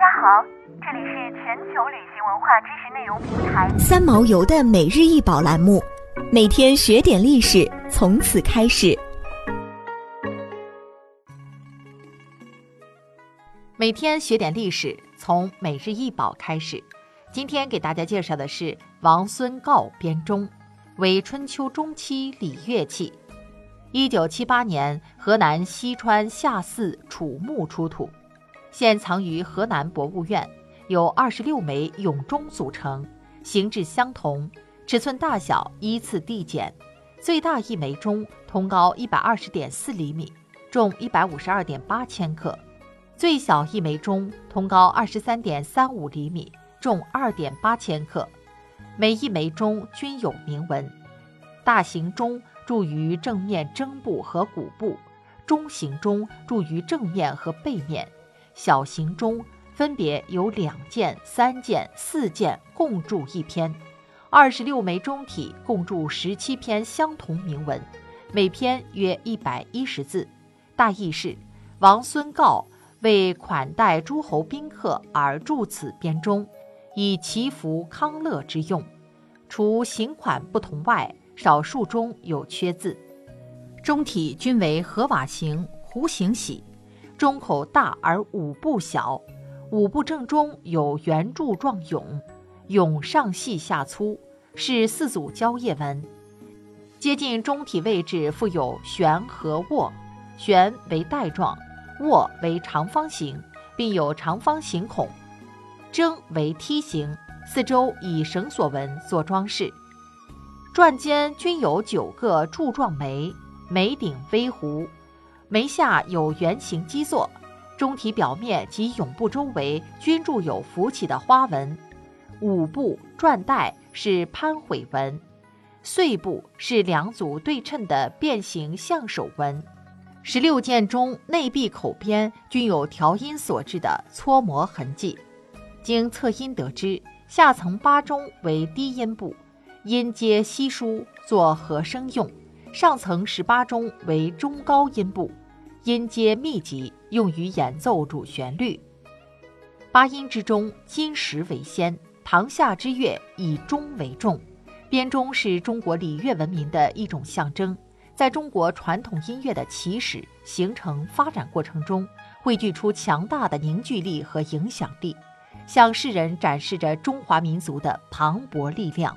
家好，这里是全球旅行文化知识内容平台三毛游的每日一宝栏目，每天学点历史，从此开始。每天学点历史，从每日一宝开始。今天给大家介绍的是王孙诰编钟，为春秋中期礼乐器。一九七八年，河南西川下寺楚墓出土。现藏于河南博物院，由二十六枚永钟组成，形制相同，尺寸大小依次递减。最大一枚钟通高一百二十点四厘米，重一百五十二点八千克；最小一枚钟通高二十三点三五厘米，重二点八千克。每一枚钟均有铭文。大型钟铸于正面正部和鼓部，中型钟铸于正面和背面。小型钟分别有两件、三件、四件，共铸一篇。二十六枚钟体共铸十七篇相同铭文，每篇约一百一十字。大意是：王孙诰为款待诸侯宾客而铸此编钟，以祈福康乐之用。除形款不同外，少数钟有缺字。钟体均为合瓦形、弧形玺。中口大而五部小，五部正中有圆柱状甬，甬上细下粗，是四组交叶纹。接近中体位置附有旋和握，旋为带状，握为长方形，并有长方形孔。筝为梯形，四周以绳索纹做装饰。转间均有九个柱状眉，眉顶微弧。眉下有圆形基座，钟体表面及甬部周围均铸有浮起的花纹。五部转带是攀悔纹，碎部是两组对称的变形象手纹。十六件钟内壁口边均有调音所致的搓磨痕迹。经测音得知，下层八钟为低音部，音阶稀疏，作和声用；上层十八钟为中高音部。音阶密集，用于演奏主旋律。八音之中，金石为先。堂下之乐以钟为重，编钟是中国礼乐文明的一种象征，在中国传统音乐的起始、形成、发展过程中，汇聚出强大的凝聚力和影响力，向世人展示着中华民族的磅礴力量。